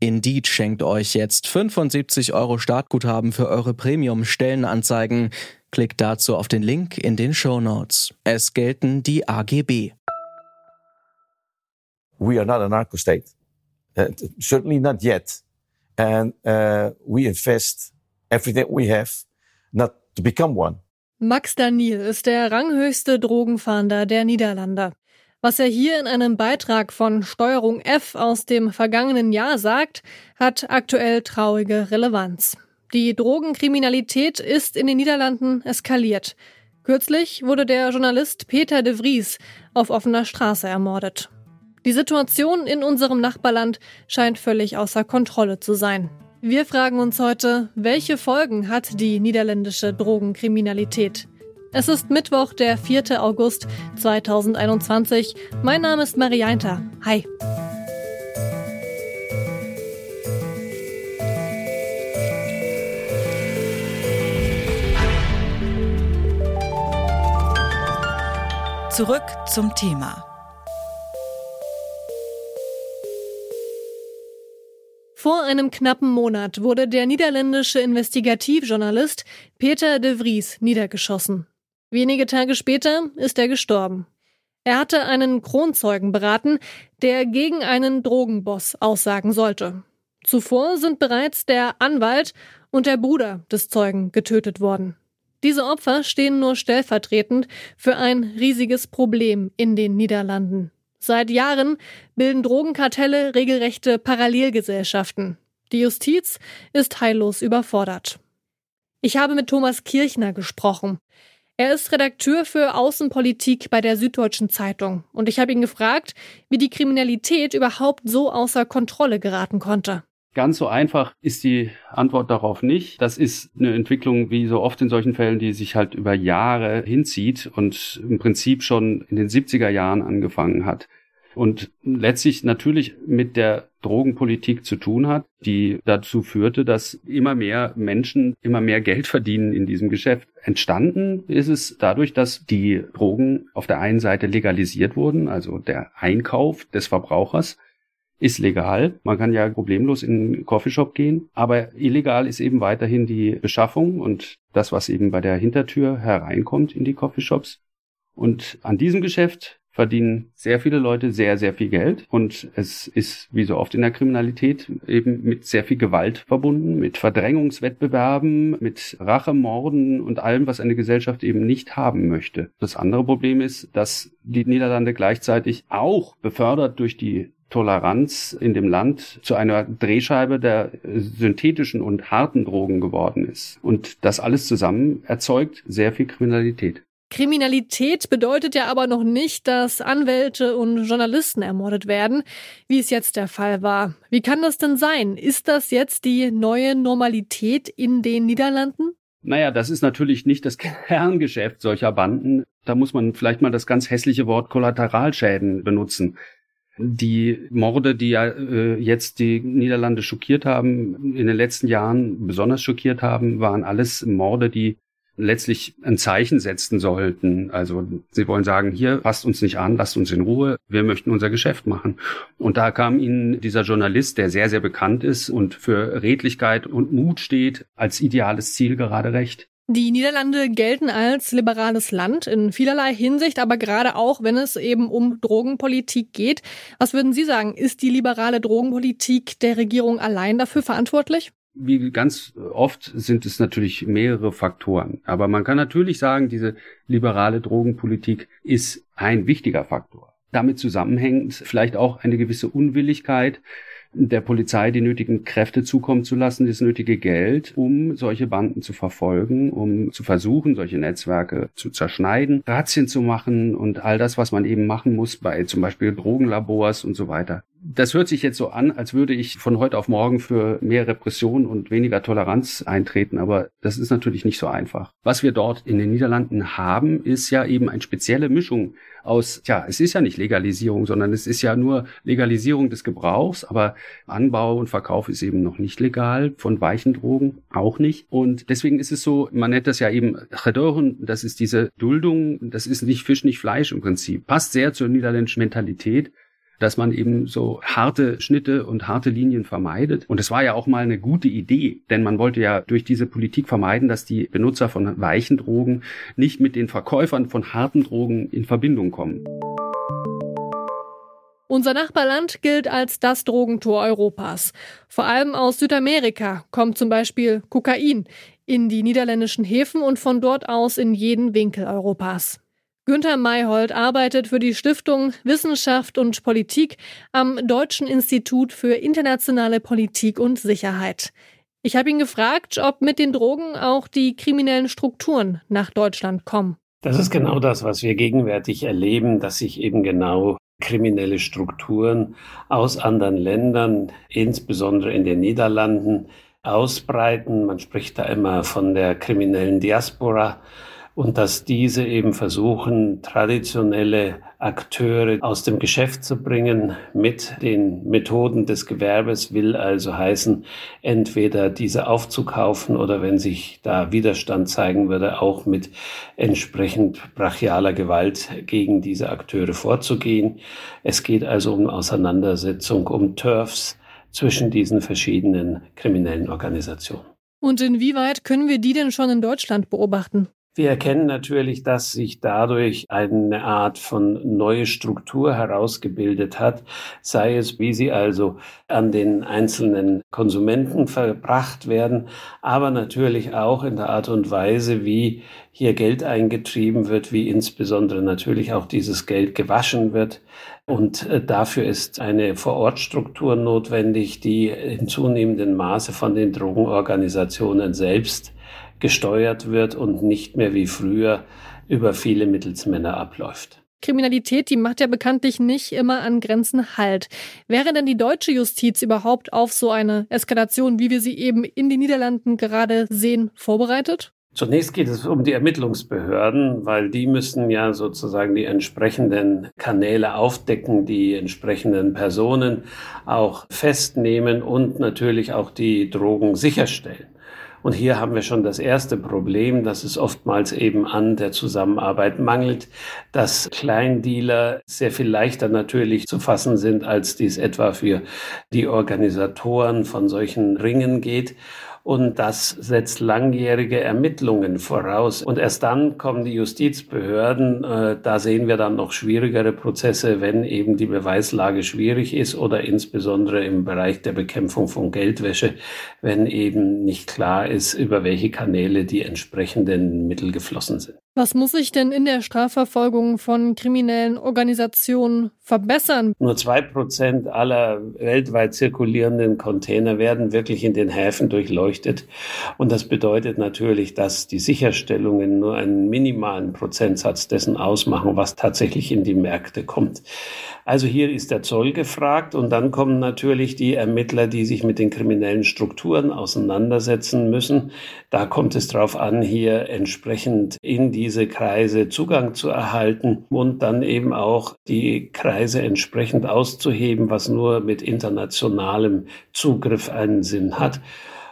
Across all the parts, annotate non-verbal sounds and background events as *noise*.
Indeed schenkt euch jetzt 75 Euro Startguthaben für eure Premium-Stellenanzeigen. Klickt dazu auf den Link in den Show Notes. Es gelten die AGB. we are not a narco state. Uh, certainly not yet. And uh, we invest everything we have not to become one. Max Daniel ist der ranghöchste Drogenfahnder der Niederlande. Was er hier in einem Beitrag von Steuerung F aus dem vergangenen Jahr sagt, hat aktuell traurige Relevanz. Die Drogenkriminalität ist in den Niederlanden eskaliert. Kürzlich wurde der Journalist Peter de Vries auf offener Straße ermordet. Die Situation in unserem Nachbarland scheint völlig außer Kontrolle zu sein. Wir fragen uns heute, welche Folgen hat die niederländische Drogenkriminalität? Es ist Mittwoch, der 4. August 2021. Mein Name ist Marianta. Hi. Zurück zum Thema. Vor einem knappen Monat wurde der niederländische Investigativjournalist Peter de Vries niedergeschossen. Wenige Tage später ist er gestorben. Er hatte einen Kronzeugen beraten, der gegen einen Drogenboss aussagen sollte. Zuvor sind bereits der Anwalt und der Bruder des Zeugen getötet worden. Diese Opfer stehen nur stellvertretend für ein riesiges Problem in den Niederlanden. Seit Jahren bilden Drogenkartelle regelrechte Parallelgesellschaften. Die Justiz ist heillos überfordert. Ich habe mit Thomas Kirchner gesprochen. Er ist Redakteur für Außenpolitik bei der Süddeutschen Zeitung und ich habe ihn gefragt, wie die Kriminalität überhaupt so außer Kontrolle geraten konnte. Ganz so einfach ist die Antwort darauf nicht. Das ist eine Entwicklung, wie so oft in solchen Fällen, die sich halt über Jahre hinzieht und im Prinzip schon in den 70er Jahren angefangen hat. Und letztlich natürlich mit der Drogenpolitik zu tun hat, die dazu führte, dass immer mehr Menschen immer mehr Geld verdienen in diesem Geschäft. Entstanden ist es dadurch, dass die Drogen auf der einen Seite legalisiert wurden, also der Einkauf des Verbrauchers, ist legal. Man kann ja problemlos in einen Coffeeshop gehen, aber illegal ist eben weiterhin die Beschaffung und das, was eben bei der Hintertür hereinkommt in die Coffeeshops. Und an diesem Geschäft verdienen sehr viele Leute sehr, sehr viel Geld und es ist, wie so oft in der Kriminalität, eben mit sehr viel Gewalt verbunden, mit Verdrängungswettbewerben, mit Rachemorden und allem, was eine Gesellschaft eben nicht haben möchte. Das andere Problem ist, dass die Niederlande gleichzeitig auch befördert durch die Toleranz in dem Land zu einer Drehscheibe der synthetischen und harten Drogen geworden ist. Und das alles zusammen erzeugt sehr viel Kriminalität. Kriminalität bedeutet ja aber noch nicht, dass Anwälte und Journalisten ermordet werden, wie es jetzt der Fall war. Wie kann das denn sein? Ist das jetzt die neue Normalität in den Niederlanden? Naja, das ist natürlich nicht das *laughs* Kerngeschäft solcher Banden. Da muss man vielleicht mal das ganz hässliche Wort Kollateralschäden benutzen. Die Morde, die ja äh, jetzt die Niederlande schockiert haben, in den letzten Jahren besonders schockiert haben, waren alles Morde, die letztlich ein Zeichen setzen sollten. Also sie wollen sagen, hier passt uns nicht an, lasst uns in Ruhe, wir möchten unser Geschäft machen. Und da kam ihnen dieser Journalist, der sehr, sehr bekannt ist und für Redlichkeit und Mut steht, als ideales Ziel gerade recht. Die Niederlande gelten als liberales Land in vielerlei Hinsicht, aber gerade auch, wenn es eben um Drogenpolitik geht. Was würden Sie sagen? Ist die liberale Drogenpolitik der Regierung allein dafür verantwortlich? Wie ganz oft sind es natürlich mehrere Faktoren. Aber man kann natürlich sagen, diese liberale Drogenpolitik ist ein wichtiger Faktor. Damit zusammenhängt vielleicht auch eine gewisse Unwilligkeit, der Polizei die nötigen Kräfte zukommen zu lassen, das nötige Geld, um solche Banden zu verfolgen, um zu versuchen, solche Netzwerke zu zerschneiden, Razzien zu machen und all das, was man eben machen muss bei zum Beispiel Drogenlabors und so weiter. Das hört sich jetzt so an, als würde ich von heute auf morgen für mehr Repression und weniger Toleranz eintreten, aber das ist natürlich nicht so einfach. Was wir dort in den Niederlanden haben, ist ja eben eine spezielle Mischung aus, ja, es ist ja nicht Legalisierung, sondern es ist ja nur Legalisierung des Gebrauchs, aber Anbau und Verkauf ist eben noch nicht legal, von weichen Drogen auch nicht. Und deswegen ist es so, man nennt das ja eben Redeuren, das ist diese Duldung, das ist nicht Fisch, nicht Fleisch im Prinzip. Passt sehr zur niederländischen Mentalität dass man eben so harte Schnitte und harte Linien vermeidet. Und es war ja auch mal eine gute Idee, denn man wollte ja durch diese Politik vermeiden, dass die Benutzer von weichen Drogen nicht mit den Verkäufern von harten Drogen in Verbindung kommen. Unser Nachbarland gilt als das Drogentor Europas. Vor allem aus Südamerika kommt zum Beispiel Kokain in die niederländischen Häfen und von dort aus in jeden Winkel Europas. Günter Mayhold arbeitet für die Stiftung Wissenschaft und Politik am Deutschen Institut für internationale Politik und Sicherheit. Ich habe ihn gefragt, ob mit den Drogen auch die kriminellen Strukturen nach Deutschland kommen. Das ist genau das, was wir gegenwärtig erleben, dass sich eben genau kriminelle Strukturen aus anderen Ländern, insbesondere in den Niederlanden, ausbreiten. Man spricht da immer von der kriminellen Diaspora und dass diese eben versuchen, traditionelle Akteure aus dem Geschäft zu bringen mit den Methoden des Gewerbes, will also heißen, entweder diese aufzukaufen oder wenn sich da Widerstand zeigen würde, auch mit entsprechend brachialer Gewalt gegen diese Akteure vorzugehen. Es geht also um Auseinandersetzung, um Turfs zwischen diesen verschiedenen kriminellen Organisationen. Und inwieweit können wir die denn schon in Deutschland beobachten? Wir erkennen natürlich, dass sich dadurch eine Art von neue Struktur herausgebildet hat, sei es, wie sie also an den einzelnen Konsumenten verbracht werden, aber natürlich auch in der Art und Weise, wie hier Geld eingetrieben wird, wie insbesondere natürlich auch dieses Geld gewaschen wird. Und äh, dafür ist eine Vorortstruktur notwendig, die in zunehmendem Maße von den Drogenorganisationen selbst gesteuert wird und nicht mehr wie früher über viele Mittelsmänner abläuft. Kriminalität, die macht ja bekanntlich nicht immer an Grenzen Halt. Wäre denn die deutsche Justiz überhaupt auf so eine Eskalation, wie wir sie eben in den Niederlanden gerade sehen, vorbereitet? Zunächst geht es um die Ermittlungsbehörden, weil die müssen ja sozusagen die entsprechenden Kanäle aufdecken, die entsprechenden Personen auch festnehmen und natürlich auch die Drogen sicherstellen. Und hier haben wir schon das erste Problem, dass es oftmals eben an der Zusammenarbeit mangelt, dass Kleindealer sehr viel leichter natürlich zu fassen sind, als dies etwa für die Organisatoren von solchen Ringen geht. Und das setzt langjährige Ermittlungen voraus. Und erst dann kommen die Justizbehörden. Äh, da sehen wir dann noch schwierigere Prozesse, wenn eben die Beweislage schwierig ist oder insbesondere im Bereich der Bekämpfung von Geldwäsche, wenn eben nicht klar ist, über welche Kanäle die entsprechenden Mittel geflossen sind. Was muss sich denn in der Strafverfolgung von kriminellen Organisationen verbessern? Nur zwei Prozent aller weltweit zirkulierenden Container werden wirklich in den Häfen durchleuchtet. Und das bedeutet natürlich, dass die Sicherstellungen nur einen minimalen Prozentsatz dessen ausmachen, was tatsächlich in die Märkte kommt. Also hier ist der Zoll gefragt und dann kommen natürlich die Ermittler, die sich mit den kriminellen Strukturen auseinandersetzen müssen. Da kommt es darauf an, hier entsprechend in diese Kreise Zugang zu erhalten und dann eben auch die Kreise entsprechend auszuheben, was nur mit internationalem Zugriff einen Sinn hat.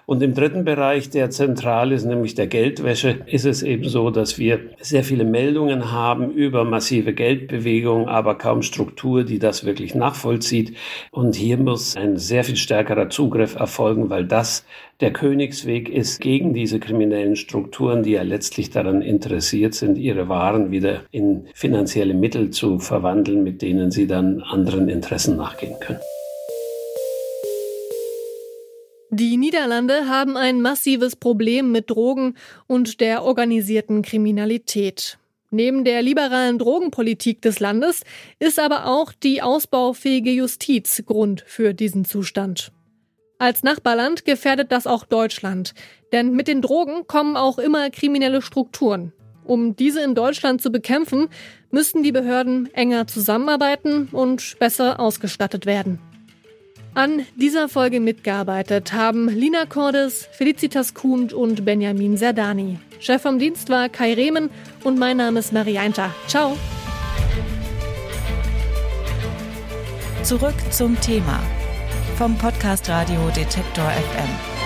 Und im dritten Bereich, der zentral ist, nämlich der Geldwäsche, ist es eben so, dass wir sehr viele Meldungen haben über massive Geldbewegungen, aber kaum Struktur, die das wirklich nachvollzieht. Und hier muss ein sehr viel stärkerer Zugriff erfolgen, weil das der Königsweg ist gegen diese kriminellen Strukturen, die ja letztlich daran interessiert sind, ihre Waren wieder in finanzielle Mittel zu verwandeln, mit denen sie dann anderen Interessen nachgehen können. Die Niederlande haben ein massives Problem mit Drogen und der organisierten Kriminalität. Neben der liberalen Drogenpolitik des Landes ist aber auch die ausbaufähige Justiz Grund für diesen Zustand. Als Nachbarland gefährdet das auch Deutschland, denn mit den Drogen kommen auch immer kriminelle Strukturen. Um diese in Deutschland zu bekämpfen, müssten die Behörden enger zusammenarbeiten und besser ausgestattet werden. An dieser Folge mitgearbeitet haben Lina Cordes, Felicitas Kuhn und Benjamin Serdani. Chef vom Dienst war Kai Rehmen und mein Name ist Marie Einter. Ciao. Zurück zum Thema vom Podcast Radio Detektor FM.